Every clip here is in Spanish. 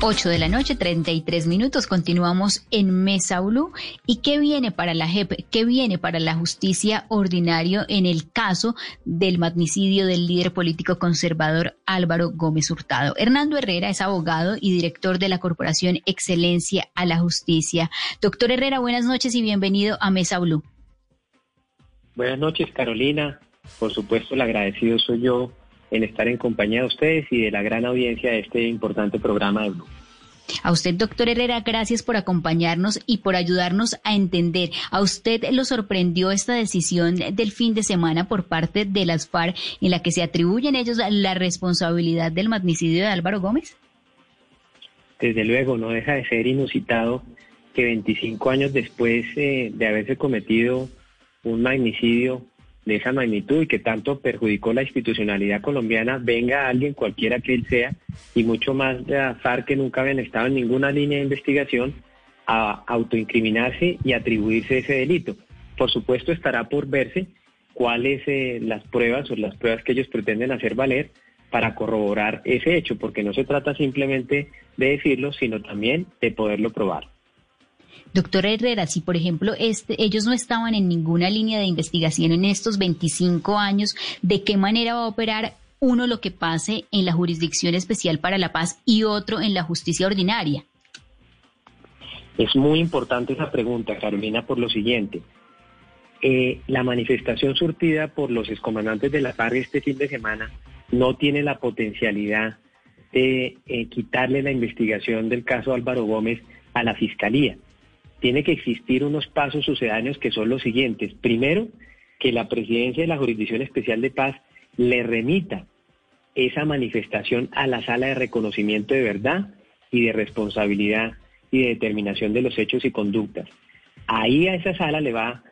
8 de la noche, 33 minutos. Continuamos en Mesa Blue. ¿Y qué viene para la JEP? ¿Qué viene para la justicia ordinario en el caso del magnicidio del líder político conservador Álvaro Gómez Hurtado? Hernando Herrera es abogado y director de la Corporación Excelencia a la Justicia. Doctor Herrera, buenas noches y bienvenido a Mesa Blue. Buenas noches, Carolina. Por supuesto, el agradecido soy yo en estar en compañía de ustedes y de la gran audiencia de este importante programa de Blue. A usted, doctor Herrera, gracias por acompañarnos y por ayudarnos a entender. ¿A usted lo sorprendió esta decisión del fin de semana por parte de las FARC en la que se atribuyen ellos la responsabilidad del magnicidio de Álvaro Gómez? Desde luego, no deja de ser inusitado que 25 años después eh, de haberse cometido un magnicidio de esa magnitud y que tanto perjudicó la institucionalidad colombiana, venga alguien, cualquiera que él sea, y mucho más de FARC que nunca habían estado en ninguna línea de investigación, a autoincriminarse y atribuirse ese delito. Por supuesto, estará por verse cuáles eh, las pruebas o las pruebas que ellos pretenden hacer valer para corroborar ese hecho, porque no se trata simplemente de decirlo, sino también de poderlo probar. Doctor Herrera, si por ejemplo este, ellos no estaban en ninguna línea de investigación en estos 25 años, ¿de qué manera va a operar uno lo que pase en la Jurisdicción Especial para la Paz y otro en la justicia ordinaria? Es muy importante esa pregunta, Carolina, por lo siguiente. Eh, la manifestación surtida por los excomandantes de la FARC este fin de semana no tiene la potencialidad de eh, quitarle la investigación del caso Álvaro Gómez a la Fiscalía tiene que existir unos pasos sucedáneos que son los siguientes. Primero, que la presidencia de la Jurisdicción Especial de Paz le remita esa manifestación a la sala de reconocimiento de verdad y de responsabilidad y de determinación de los hechos y conductas. Ahí a esa sala le va a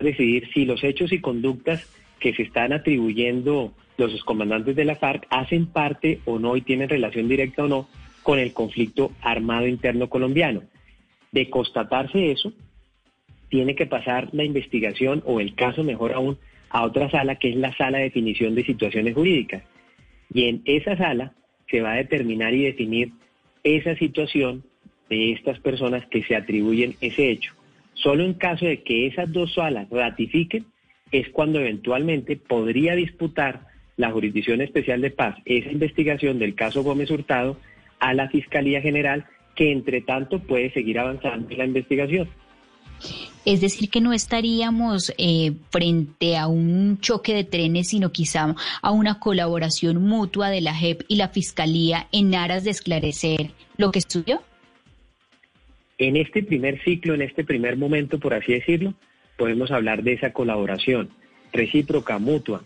decidir si los hechos y conductas que se están atribuyendo los excomandantes de la FARC hacen parte o no y tienen relación directa o no con el conflicto armado interno colombiano. De constatarse eso, tiene que pasar la investigación o el caso, mejor aún, a otra sala que es la sala de definición de situaciones jurídicas. Y en esa sala se va a determinar y definir esa situación de estas personas que se atribuyen ese hecho. Solo en caso de que esas dos salas ratifiquen es cuando eventualmente podría disputar la Jurisdicción Especial de Paz esa investigación del caso Gómez Hurtado a la Fiscalía General que entre tanto puede seguir avanzando en la investigación. Es decir, que no estaríamos eh, frente a un choque de trenes, sino quizá a una colaboración mutua de la JEP y la Fiscalía en aras de esclarecer lo que estudió. En este primer ciclo, en este primer momento, por así decirlo, podemos hablar de esa colaboración recíproca, mutua.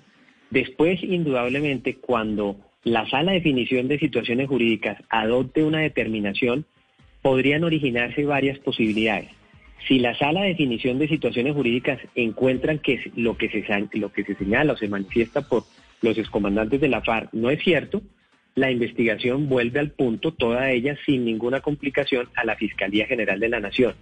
Después, indudablemente, cuando la sala de definición de situaciones jurídicas adopte una determinación, podrían originarse varias posibilidades. Si la sala de definición de situaciones jurídicas encuentran que lo que se, lo que se señala o se manifiesta por los excomandantes de la FARC no es cierto, la investigación vuelve al punto, toda ella sin ninguna complicación, a la Fiscalía General de la Nación.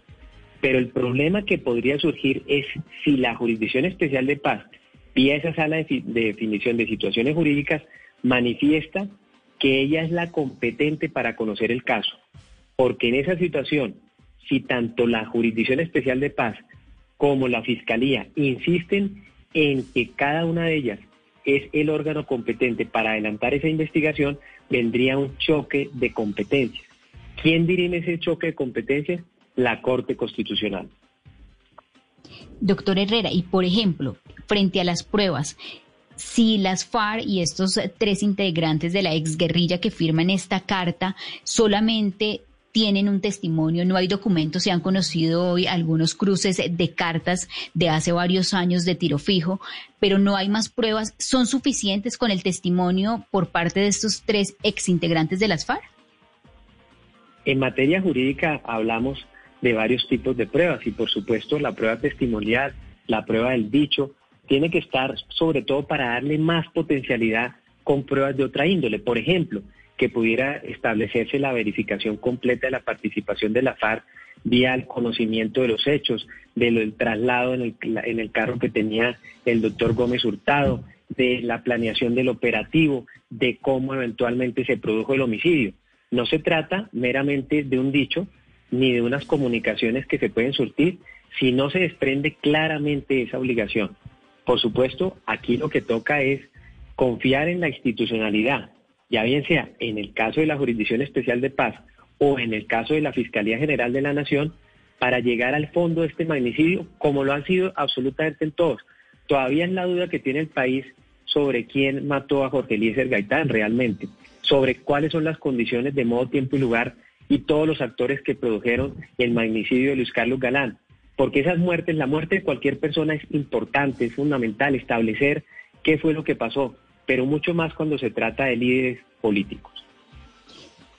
Pero el problema que podría surgir es si la Jurisdicción Especial de Paz, vía esa sala de, de definición de situaciones jurídicas, manifiesta que ella es la competente para conocer el caso porque en esa situación, si tanto la Jurisdicción Especial de Paz como la Fiscalía insisten en que cada una de ellas es el órgano competente para adelantar esa investigación, vendría un choque de competencias. ¿Quién dirime ese choque de competencias? La Corte Constitucional. Doctor Herrera, y por ejemplo, frente a las pruebas, si las FARC y estos tres integrantes de la exguerrilla que firman esta carta solamente tienen un testimonio, no hay documentos, se han conocido hoy algunos cruces de cartas de hace varios años de tiro fijo, pero no hay más pruebas. ¿Son suficientes con el testimonio por parte de estos tres exintegrantes de las FARC? En materia jurídica hablamos de varios tipos de pruebas y por supuesto la prueba testimonial, la prueba del dicho, tiene que estar sobre todo para darle más potencialidad con pruebas de otra índole. Por ejemplo, que pudiera establecerse la verificación completa de la participación de la FARC vía el conocimiento de los hechos, del traslado en el, en el carro que tenía el doctor Gómez Hurtado, de la planeación del operativo, de cómo eventualmente se produjo el homicidio. No se trata meramente de un dicho ni de unas comunicaciones que se pueden surtir si no se desprende claramente esa obligación. Por supuesto, aquí lo que toca es confiar en la institucionalidad, ya bien sea en el caso de la Jurisdicción Especial de Paz o en el caso de la Fiscalía General de la Nación, para llegar al fondo de este magnicidio, como lo han sido absolutamente en todos. Todavía es la duda que tiene el país sobre quién mató a Jorge Eliezer Gaitán realmente, sobre cuáles son las condiciones de modo, tiempo y lugar y todos los actores que produjeron el magnicidio de Luis Carlos Galán. Porque esas muertes, la muerte de cualquier persona es importante, es fundamental establecer qué fue lo que pasó, pero mucho más cuando se trata de líderes políticos.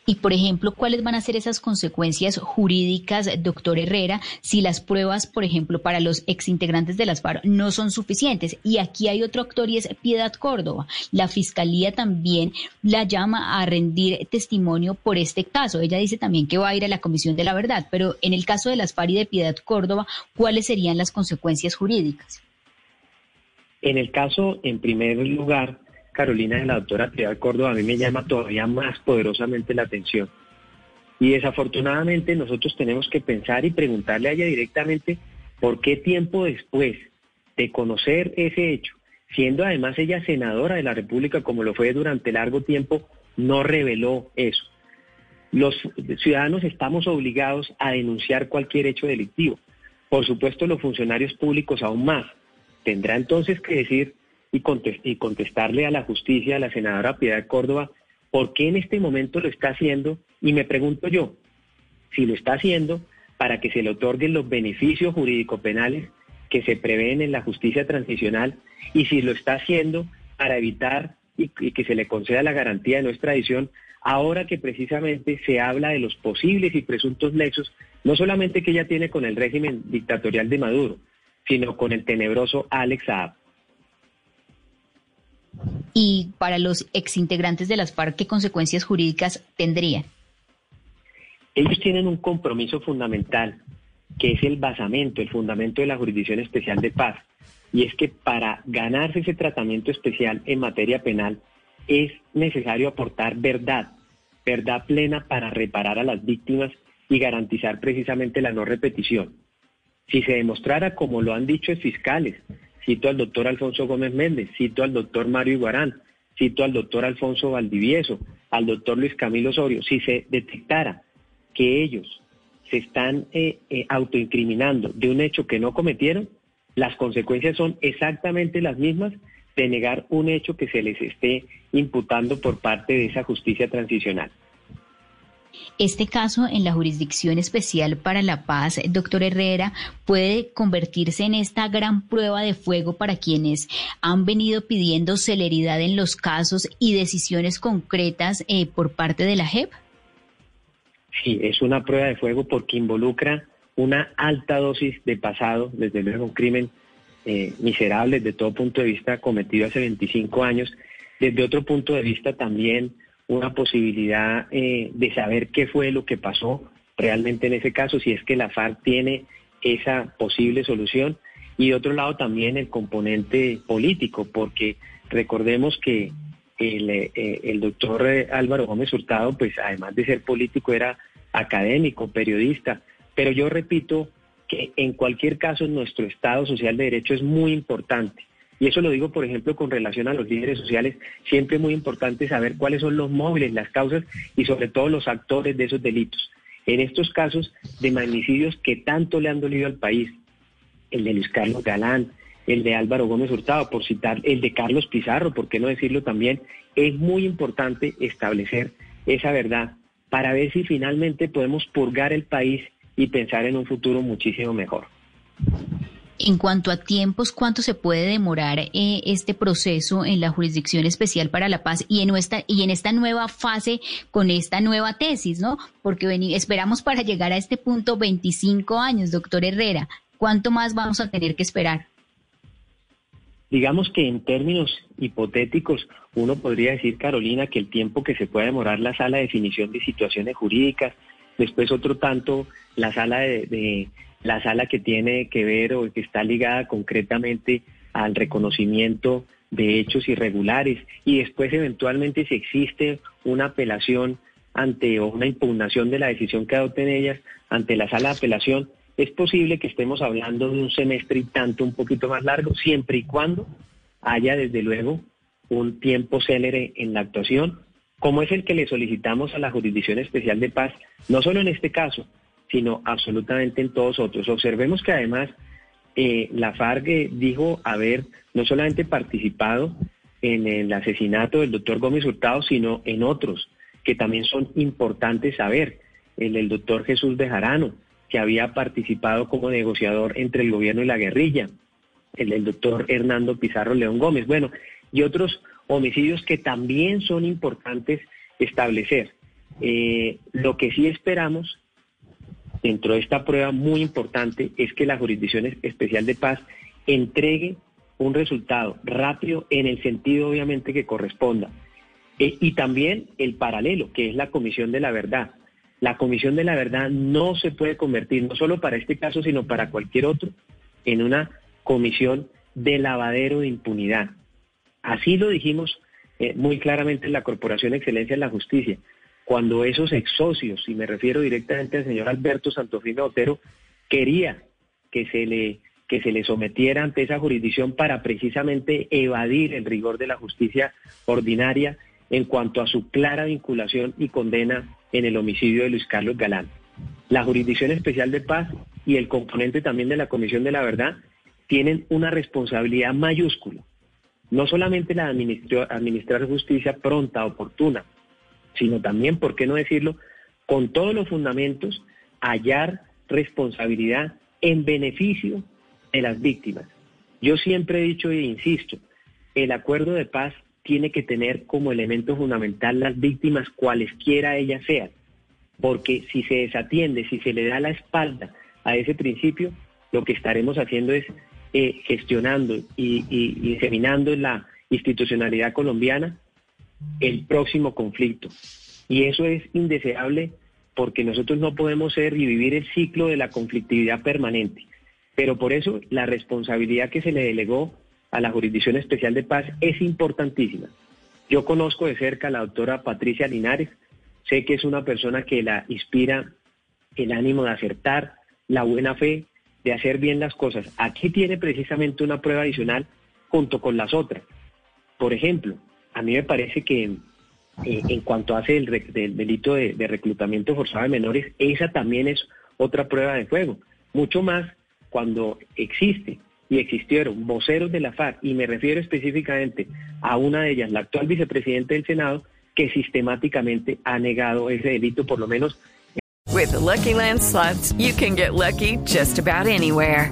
Y, por ejemplo, ¿cuáles van a ser esas consecuencias jurídicas, doctor Herrera, si las pruebas, por ejemplo, para los exintegrantes de las FARC no son suficientes? Y aquí hay otro actor y es Piedad Córdoba. La Fiscalía también la llama a rendir testimonio por este caso. Ella dice también que va a ir a la Comisión de la Verdad, pero en el caso de las FARC y de Piedad Córdoba, ¿cuáles serían las consecuencias jurídicas? En el caso, en primer lugar, Carolina de la doctora Piedad Córdoba a mí me llama todavía más poderosamente la atención. Y desafortunadamente nosotros tenemos que pensar y preguntarle a ella directamente por qué tiempo después de conocer ese hecho, siendo además ella senadora de la República como lo fue durante largo tiempo, no reveló eso. Los ciudadanos estamos obligados a denunciar cualquier hecho delictivo. Por supuesto, los funcionarios públicos aún más. Tendrá entonces que decir y, contestarle a la justicia, a la senadora Piedad Córdoba, por qué en este momento lo está haciendo. Y me pregunto yo, si lo está haciendo para que se le otorguen los beneficios jurídico-penales que se prevén en la justicia transicional y si lo está haciendo para evitar y, que se le conceda la garantía de no extradición, ahora que precisamente se habla de los posibles y presuntos nexos, no solamente que ella tiene con el régimen dictatorial de Maduro, sino con el tenebroso Alex Saab y para los exintegrantes de las FARC, ¿qué consecuencias jurídicas tendrían? Ellos tienen un compromiso fundamental, que es el basamento, el fundamento de la Jurisdicción Especial de Paz, y es que para ganarse ese tratamiento especial en materia penal es necesario aportar verdad, verdad plena para reparar a las víctimas y garantizar precisamente la no repetición. Si se demostrara, como lo han dicho fiscales, cito al doctor Alfonso Gómez Méndez, cito al doctor Mario Iguarán, cito al doctor Alfonso Valdivieso, al doctor Luis Camilo Osorio, si se detectara que ellos se están eh, eh, autoincriminando de un hecho que no cometieron, las consecuencias son exactamente las mismas de negar un hecho que se les esté imputando por parte de esa justicia transicional. Este caso en la Jurisdicción Especial para la Paz, doctor Herrera, puede convertirse en esta gran prueba de fuego para quienes han venido pidiendo celeridad en los casos y decisiones concretas eh, por parte de la JEP. Sí, es una prueba de fuego porque involucra una alta dosis de pasado, desde luego un crimen eh, miserable desde todo punto de vista cometido hace 25 años, desde otro punto de vista también una posibilidad eh, de saber qué fue lo que pasó realmente en ese caso, si es que la FARC tiene esa posible solución. Y de otro lado también el componente político, porque recordemos que el, eh, el doctor Álvaro Gómez Hurtado, pues además de ser político, era académico, periodista. Pero yo repito que en cualquier caso nuestro Estado Social de Derecho es muy importante y eso lo digo, por ejemplo, con relación a los líderes sociales, siempre es muy importante saber cuáles son los móviles, las causas y sobre todo los actores de esos delitos. En estos casos de magnicidios que tanto le han dolido al país, el de Luis Carlos Galán, el de Álvaro Gómez Hurtado, por citar, el de Carlos Pizarro, por qué no decirlo también, es muy importante establecer esa verdad para ver si finalmente podemos purgar el país y pensar en un futuro muchísimo mejor. En cuanto a tiempos, ¿cuánto se puede demorar eh, este proceso en la Jurisdicción Especial para la Paz y en, esta, y en esta nueva fase con esta nueva tesis, ¿no? Porque esperamos para llegar a este punto 25 años, doctor Herrera. ¿Cuánto más vamos a tener que esperar? Digamos que en términos hipotéticos, uno podría decir, Carolina, que el tiempo que se puede demorar la sala de definición de situaciones jurídicas, después otro tanto la sala de, la sala que tiene que ver o que está ligada concretamente al reconocimiento de hechos irregulares. Y después eventualmente si existe una apelación ante o una impugnación de la decisión que adopten ellas ante la sala de apelación, es posible que estemos hablando de un semestre y tanto un poquito más largo, siempre y cuando haya desde luego un tiempo célere en la actuación, como es el que le solicitamos a la Jurisdicción Especial de Paz, no solo en este caso, sino absolutamente en todos otros. Observemos que además eh, la FARC dijo haber no solamente participado en el asesinato del doctor Gómez Hurtado, sino en otros que también son importantes saber. El del doctor Jesús Bejarano, que había participado como negociador entre el gobierno y la guerrilla, el del doctor Hernando Pizarro León Gómez, bueno, y otros homicidios que también son importantes establecer. Eh, lo que sí esperamos dentro de esta prueba muy importante es que la Jurisdicción Especial de Paz entregue un resultado rápido en el sentido obviamente que corresponda. Eh, y también el paralelo, que es la Comisión de la Verdad. La Comisión de la Verdad no se puede convertir, no solo para este caso, sino para cualquier otro, en una comisión de lavadero de impunidad. Así lo dijimos eh, muy claramente en la Corporación Excelencia en la Justicia, cuando esos ex socios, y me refiero directamente al señor Alberto Santofino Otero, quería que se le que se le sometiera ante esa jurisdicción para precisamente evadir el rigor de la justicia ordinaria en cuanto a su clara vinculación y condena en el homicidio de Luis Carlos Galán. La Jurisdicción Especial de Paz y el componente también de la Comisión de la Verdad tienen una responsabilidad mayúscula. No solamente la de administrar justicia pronta, oportuna, sino también, ¿por qué no decirlo?, con todos los fundamentos, hallar responsabilidad en beneficio de las víctimas. Yo siempre he dicho e insisto, el acuerdo de paz tiene que tener como elemento fundamental las víctimas cualesquiera ellas sean, porque si se desatiende, si se le da la espalda a ese principio, lo que estaremos haciendo es eh, gestionando y, y, diseminando la institucionalidad colombiana el próximo conflicto. Y eso es indeseable porque nosotros no podemos ser y vivir el ciclo de la conflictividad permanente. Pero por eso la responsabilidad que se le delegó a la Jurisdicción Especial de Paz es importantísima. Yo conozco de cerca a la doctora Patricia Linares, sé que es una persona que la inspira el ánimo de acertar, la buena fe, de hacer bien las cosas. Aquí tiene precisamente una prueba adicional junto con las otras. Por ejemplo, a mí me parece que eh, en cuanto hace el, del delito de, reclutamiento forzado de menores, esa también es otra prueba de fuego. Mucho más cuando existe y existieron voceros de la FARC, y me refiero específicamente a una de ellas, la actual vicepresidenta del Senado, que sistemáticamente ha negado ese delito, por lo menos. With the Lucky Land slots, you can get lucky just about anywhere.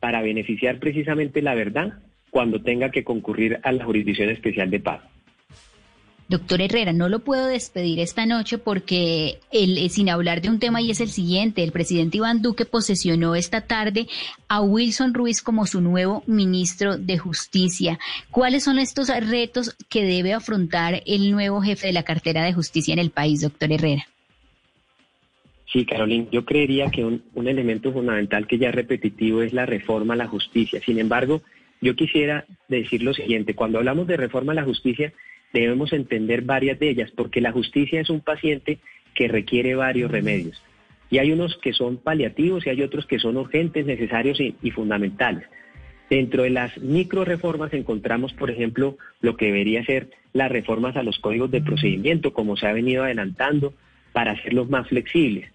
para beneficiar precisamente la verdad cuando tenga que concurrir a la Jurisdicción Especial de Paz. Doctor Herrera, no lo puedo despedir esta noche porque el, eh, sin hablar de un tema y es el siguiente, el presidente Iván Duque posesionó esta tarde a Wilson Ruiz como su nuevo ministro de Justicia. ¿Cuáles son estos retos que debe afrontar el nuevo jefe de la cartera de justicia en el país, doctor Herrera? Sí, Carolina, yo creería que un, un elemento fundamental que ya es repetitivo es la reforma a la justicia. Sin embargo, yo quisiera decir lo siguiente, cuando hablamos de reforma a la justicia, debemos entender varias de ellas, porque la justicia es un paciente que requiere varios remedios. Y hay unos que son paliativos y hay otros que son urgentes, necesarios y, fundamentales. Dentro de las micro reformas encontramos, por ejemplo, lo que debería ser las reformas a los códigos de procedimiento, como se ha venido adelantando, para hacerlos más flexibles.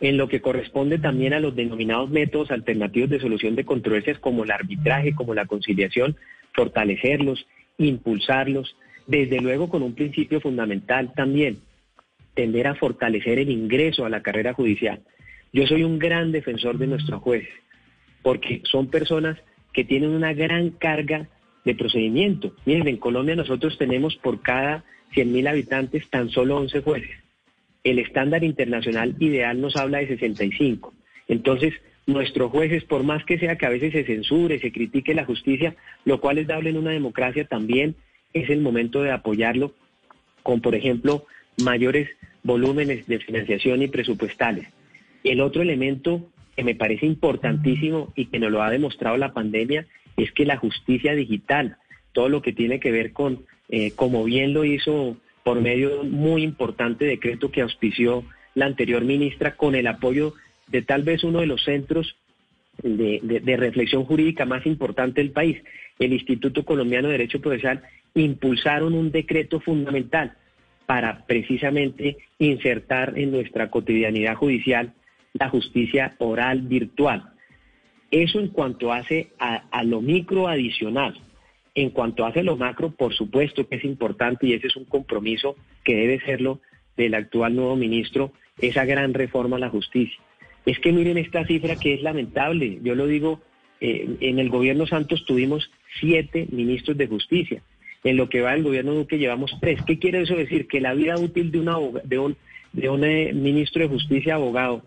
En lo que corresponde también a los denominados métodos alternativos de solución de controversias como el arbitraje, como la conciliación, fortalecerlos, impulsarlos, desde luego con un principio fundamental también, tender a fortalecer el ingreso a la carrera judicial. Yo soy un gran defensor de nuestros jueces, porque son personas que tienen una gran carga de procedimiento. Miren, en Colombia nosotros tenemos por cada 100.000 habitantes tan solo 11 jueces. El estándar internacional ideal nos habla de 65. Entonces, nuestros jueces, por más que sea que a veces se censure, se critique la justicia, lo cual es dable en una democracia, también es el momento de apoyarlo con, por ejemplo, mayores volúmenes de financiación y presupuestales. El otro elemento que me parece importantísimo y que nos lo ha demostrado la pandemia es que la justicia digital, todo lo que tiene que ver con, eh, como bien lo hizo por medio de un muy importante decreto que auspició la anterior ministra, con el apoyo de tal vez uno de los centros de, reflexión jurídica más importante del país, el Instituto Colombiano de Derecho Procesal, impulsaron un decreto fundamental para precisamente insertar en nuestra cotidianidad judicial la justicia oral virtual. Eso en cuanto hace a, lo micro adicional. En cuanto hace lo macro, por supuesto que es importante y ese es un compromiso que debe serlo del actual nuevo ministro, esa gran reforma a la justicia. Es que miren esta cifra que es lamentable. Yo lo digo, eh, en el gobierno Santos tuvimos siete ministros de justicia. En lo que va el gobierno Duque llevamos tres. ¿Qué quiere eso decir? Que la vida útil de, un, de un eh, ministro de justicia abogado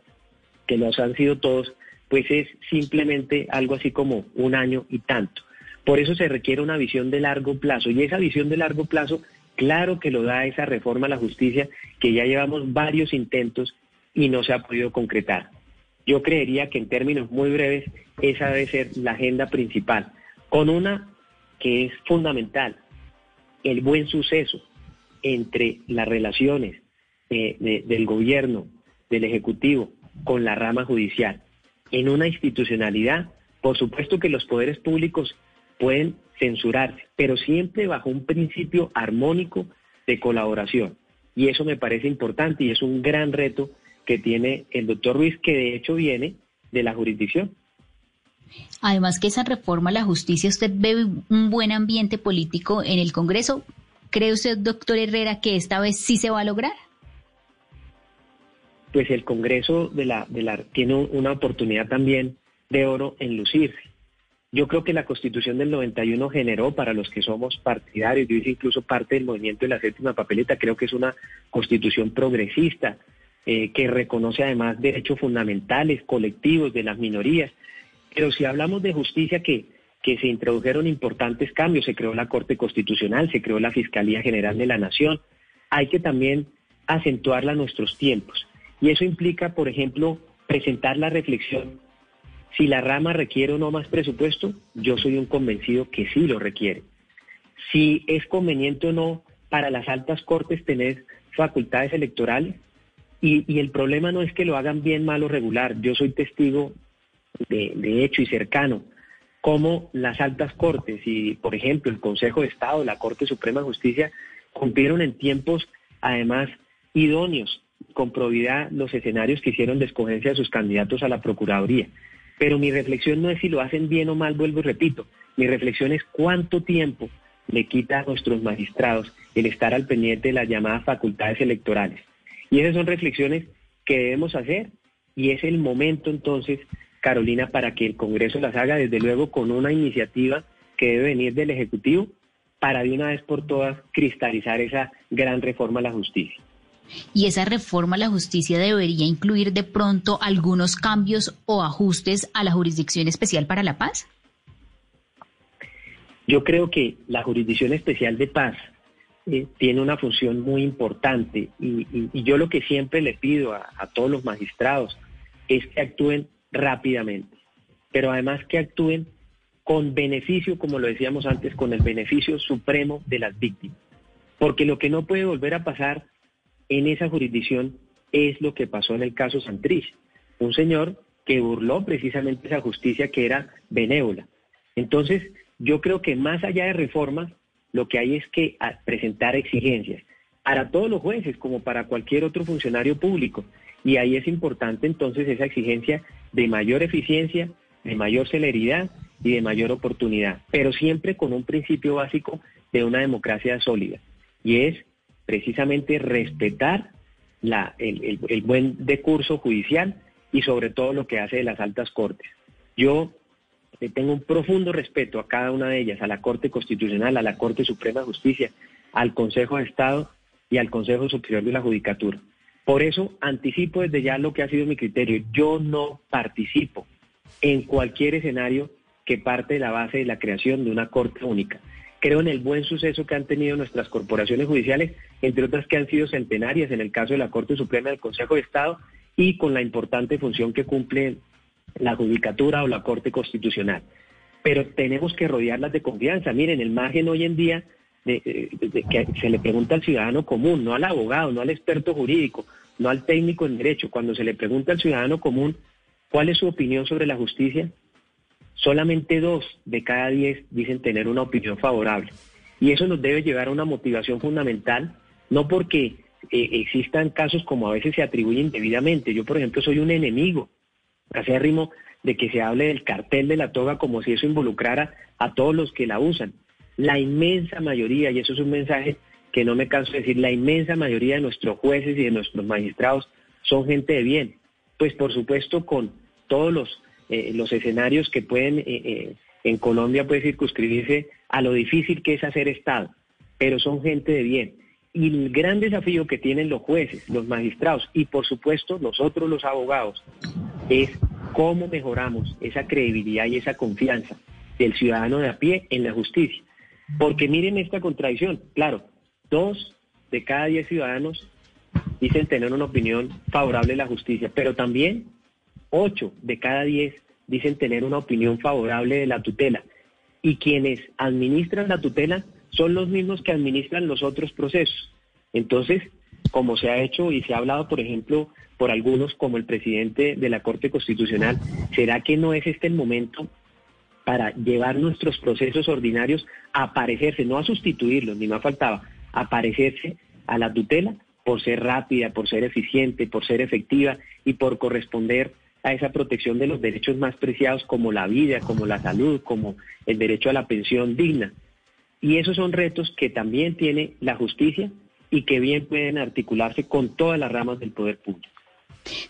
que nos han sido todos, pues es simplemente algo así como un año y tanto. Por eso se requiere una visión de largo plazo y esa visión de largo plazo, claro que lo da esa reforma a la justicia que ya llevamos varios intentos y no se ha podido concretar. Yo creería que en términos muy breves esa debe ser la agenda principal, con una que es fundamental, el buen suceso entre las relaciones eh, del gobierno, del Ejecutivo con la rama judicial. En una institucionalidad, por supuesto que los poderes públicos pueden censurarse, pero siempre bajo un principio armónico de colaboración. Y eso me parece importante y es un gran reto que tiene el doctor Ruiz, que de hecho viene de la jurisdicción. Además que esa reforma a la justicia, usted ve un buen ambiente político en el Congreso. ¿Cree usted, doctor Herrera, que esta vez sí se va a lograr? pues el Congreso de la, de la, tiene una oportunidad también de oro en lucirse. Yo creo que la Constitución del 91 generó para los que somos partidarios, yo hice incluso parte del movimiento de la séptima papeleta, creo que es una Constitución progresista eh, que reconoce además derechos fundamentales, colectivos de las minorías. Pero si hablamos de justicia que, que se introdujeron importantes cambios, se creó la Corte Constitucional, se creó la Fiscalía General de la Nación, hay que también acentuarla a nuestros tiempos. Y eso implica, por ejemplo, presentar la reflexión. Si la rama requiere o no más presupuesto, yo soy un convencido que sí lo requiere. Si es conveniente o no para las altas cortes tener facultades electorales, y, el problema no es que lo hagan bien, mal o regular. Yo soy testigo de, de hecho y cercano cómo las altas cortes y, por ejemplo, el Consejo de Estado, la Corte Suprema de Justicia, cumplieron en tiempos, además, idóneos con probidad los escenarios que hicieron de escogencia de sus candidatos a la Procuraduría. Pero mi reflexión no es si lo hacen bien o mal, vuelvo y repito. Mi reflexión es cuánto tiempo le quita a nuestros magistrados el estar al pendiente de las llamadas facultades electorales. Y esas son reflexiones que debemos hacer y es el momento entonces, Carolina, para que el Congreso las haga, desde luego con una iniciativa que debe venir del Ejecutivo para de una vez por todas cristalizar esa gran reforma a la justicia. ¿Y esa reforma a la justicia debería incluir de pronto algunos cambios o ajustes a la Jurisdicción Especial para la Paz? Yo creo que la Jurisdicción Especial de Paz eh, tiene una función muy importante y, yo lo que siempre le pido a, a todos los magistrados es que actúen rápidamente, pero además que actúen con beneficio, como lo decíamos antes, con el beneficio supremo de las víctimas. Porque lo que no puede volver a pasar en esa jurisdicción es lo que pasó en el caso Santrich. Un señor que burló precisamente esa justicia que era benévola. Entonces, yo creo que más allá de reformas, lo que hay es que presentar exigencias para todos los jueces como para cualquier otro funcionario público. Y ahí es importante entonces esa exigencia de mayor eficiencia, de mayor celeridad y de mayor oportunidad, pero siempre con un principio básico de una democracia sólida, y es precisamente respetar la, el, buen decurso judicial y sobre todo lo que hace de las altas cortes. Yo le tengo un profundo respeto a cada una de ellas, a la Corte Constitucional, a la Corte Suprema de Justicia, al Consejo de Estado y al Consejo Superior de la Judicatura. Por eso anticipo desde ya lo que ha sido mi criterio. Yo no participo en cualquier escenario que parte de la base de la creación de una Corte única. Creo en el buen suceso que han tenido nuestras corporaciones judiciales, entre otras que han sido centenarias en el caso de la Corte Suprema del Consejo de Estado y con la importante función que cumple la Judicatura o la Corte Constitucional. Pero tenemos que rodearlas de confianza. Miren, el margen hoy en día de, que se le pregunta al ciudadano común, no al abogado, no al experto jurídico, no al técnico en derecho. Cuando se le pregunta al ciudadano común cuál es su opinión sobre la justicia, solamente dos de cada diez dicen tener una opinión favorable. Y eso nos debe llevar a una motivación fundamental, no porque eh, existan casos como a veces se atribuyen debidamente. Yo, por ejemplo, soy un enemigo acérrimo de que se hable del cartel de la toga como si eso involucrara a todos los que la usan. La inmensa mayoría, y eso es un mensaje que no me canso de decir, la inmensa mayoría de nuestros jueces y de nuestros magistrados son gente de bien. Pues por supuesto con todos los, eh, los escenarios que pueden eh, eh, en Colombia puede circunscribirse a lo difícil que es hacer Estado, pero son gente de bien. Y el gran desafío que tienen los jueces, los magistrados y por supuesto nosotros los abogados es cómo mejoramos esa credibilidad y esa confianza del ciudadano de a pie en la justicia. Porque miren esta contradicción, claro, dos de cada diez ciudadanos dicen tener una opinión favorable de la justicia, pero también ocho de cada diez dicen tener una opinión favorable de la tutela. Y quienes administran la tutela son los mismos que administran los otros procesos. Entonces, como se ha hecho y se ha hablado, por ejemplo, por algunos como el presidente de la Corte Constitucional, ¿será que no es este el momento para llevar nuestros procesos ordinarios a parecerse, no a sustituirlos, ni más faltaba, a a la tutela por ser rápida, por ser eficiente, por ser efectiva y por corresponder a esa protección de los derechos más preciados como la vida, como la salud, como el derecho a la pensión digna? Y esos son retos que también tiene la justicia y que bien pueden articularse con todas las ramas del poder público.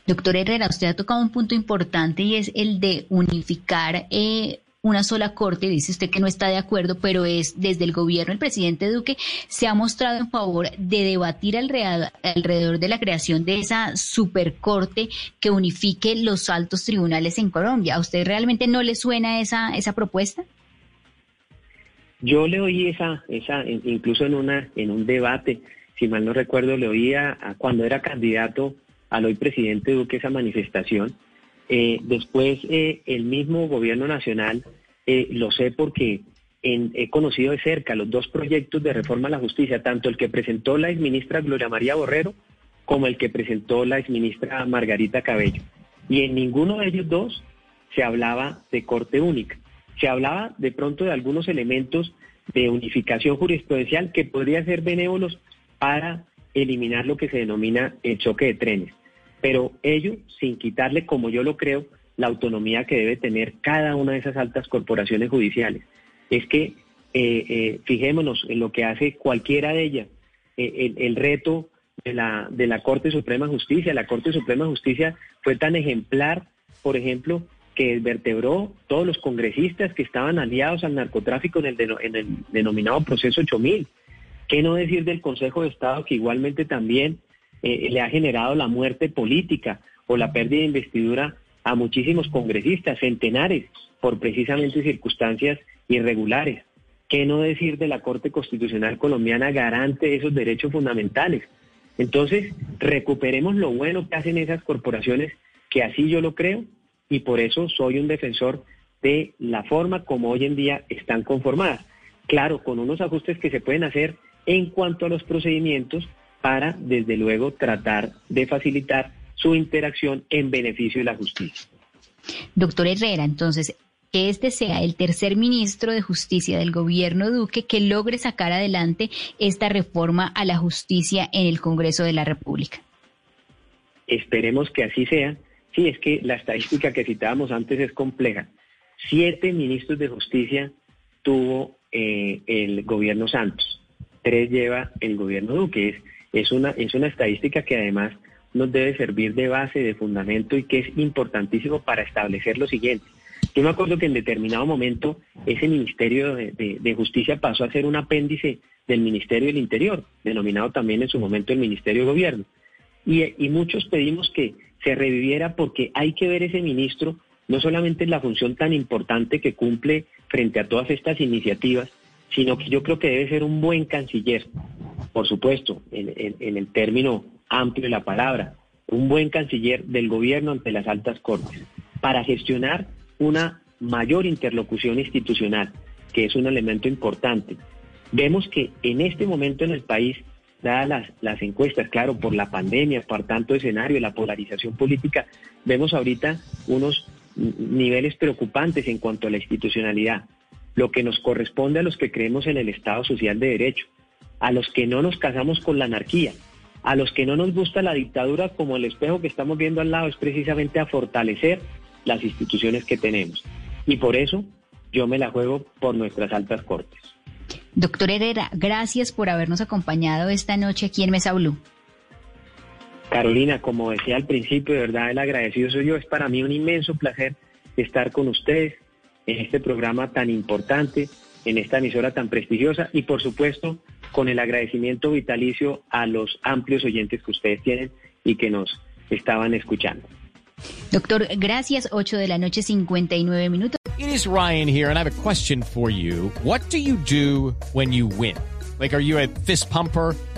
Doctor Herrera, usted ha tocado un punto importante y es el de unificar eh, una sola corte, dice usted que no está de acuerdo, pero es desde el gobierno, el presidente Duque se ha mostrado en favor de debatir alrededor de la creación de esa supercorte que unifique los altos tribunales en Colombia. ¿A usted realmente no le suena esa, esa propuesta? Yo le oí esa, esa, incluso en una, en un debate, si mal no recuerdo, le oía cuando era candidato al hoy presidente Duque esa manifestación. Eh, después eh, el mismo gobierno nacional, eh, lo sé porque he conocido de cerca los dos proyectos de reforma a la justicia, tanto el que presentó la exministra Gloria María Borrero como el que presentó la exministra Margarita Cabello. Y en ninguno de ellos dos se hablaba de corte única se hablaba de pronto de algunos elementos de unificación jurisprudencial que podrían ser benévolos para eliminar lo que se denomina el choque de trenes. Pero ello sin quitarle, como yo lo creo, la autonomía que debe tener cada una de esas altas corporaciones judiciales. Es que eh, eh, fijémonos en lo que hace cualquiera de ellas. Eh, el, el, reto de la, de la Corte Suprema de Justicia, la Corte Suprema de Justicia fue tan ejemplar, por ejemplo, que vertebró todos los congresistas que estaban aliados al narcotráfico en el, en el denominado proceso 8000. ¿Qué no decir del Consejo de Estado que igualmente también eh, le ha generado la muerte política o la pérdida de investidura a muchísimos congresistas, centenares, por precisamente circunstancias irregulares? ¿Qué no decir de la Corte Constitucional colombiana garante de esos derechos fundamentales? Entonces, recuperemos lo bueno que hacen esas corporaciones, que así yo lo creo, y por eso soy un defensor de la forma como hoy en día están conformadas. Claro, con unos ajustes que se pueden hacer en cuanto a los procedimientos para, desde luego, tratar de facilitar su interacción en beneficio de la justicia. Doctor Herrera, entonces, que este sea el tercer ministro de Justicia del gobierno Duque que logre sacar adelante esta reforma a la justicia en el Congreso de la República. Esperemos que así sea. Sí, es que la estadística que citábamos antes es compleja. Siete ministros de justicia tuvo eh, el gobierno Santos, tres lleva el gobierno Duque. Es, es, una, es una estadística que además nos debe servir de base, de fundamento y que es importantísimo para establecer lo siguiente. Yo me acuerdo que en determinado momento ese Ministerio de, Justicia pasó a ser un apéndice del Ministerio del Interior, denominado también en su momento el Ministerio de Gobierno. Y, y muchos pedimos que se reviviera porque hay que ver ese ministro no solamente en la función tan importante que cumple frente a todas estas iniciativas, sino que yo creo que debe ser un buen canciller, por supuesto, en, el término amplio de la palabra, un buen canciller del gobierno ante las altas cortes, para gestionar una mayor interlocución institucional, que es un elemento importante. Vemos que en este momento en el país, dadas las, las encuestas, claro, por la pandemia, por tanto escenario, la polarización política, vemos ahorita unos niveles preocupantes en cuanto a la institucionalidad, lo que nos corresponde a los que creemos en el Estado Social de Derecho, a los que no nos casamos con la anarquía, a los que no nos gusta la dictadura como el espejo que estamos viendo al lado, es precisamente a fortalecer las instituciones que tenemos. Y por eso yo me la juego por nuestras altas cortes. Doctor Herrera, gracias por habernos acompañado esta noche aquí en Mesa Blue. Carolina, como decía al principio, de verdad el agradecido soy yo. Es para mí un inmenso placer estar con ustedes en este programa tan importante, en esta emisora tan prestigiosa y por supuesto con el agradecimiento vitalicio a los amplios oyentes que ustedes tienen y que nos estaban escuchando. Doctor, gracias. 8 de la noche, 59 minutos. It is Ryan here, and I have a question for you. What do you do when you win? Like, are you a fist pumper?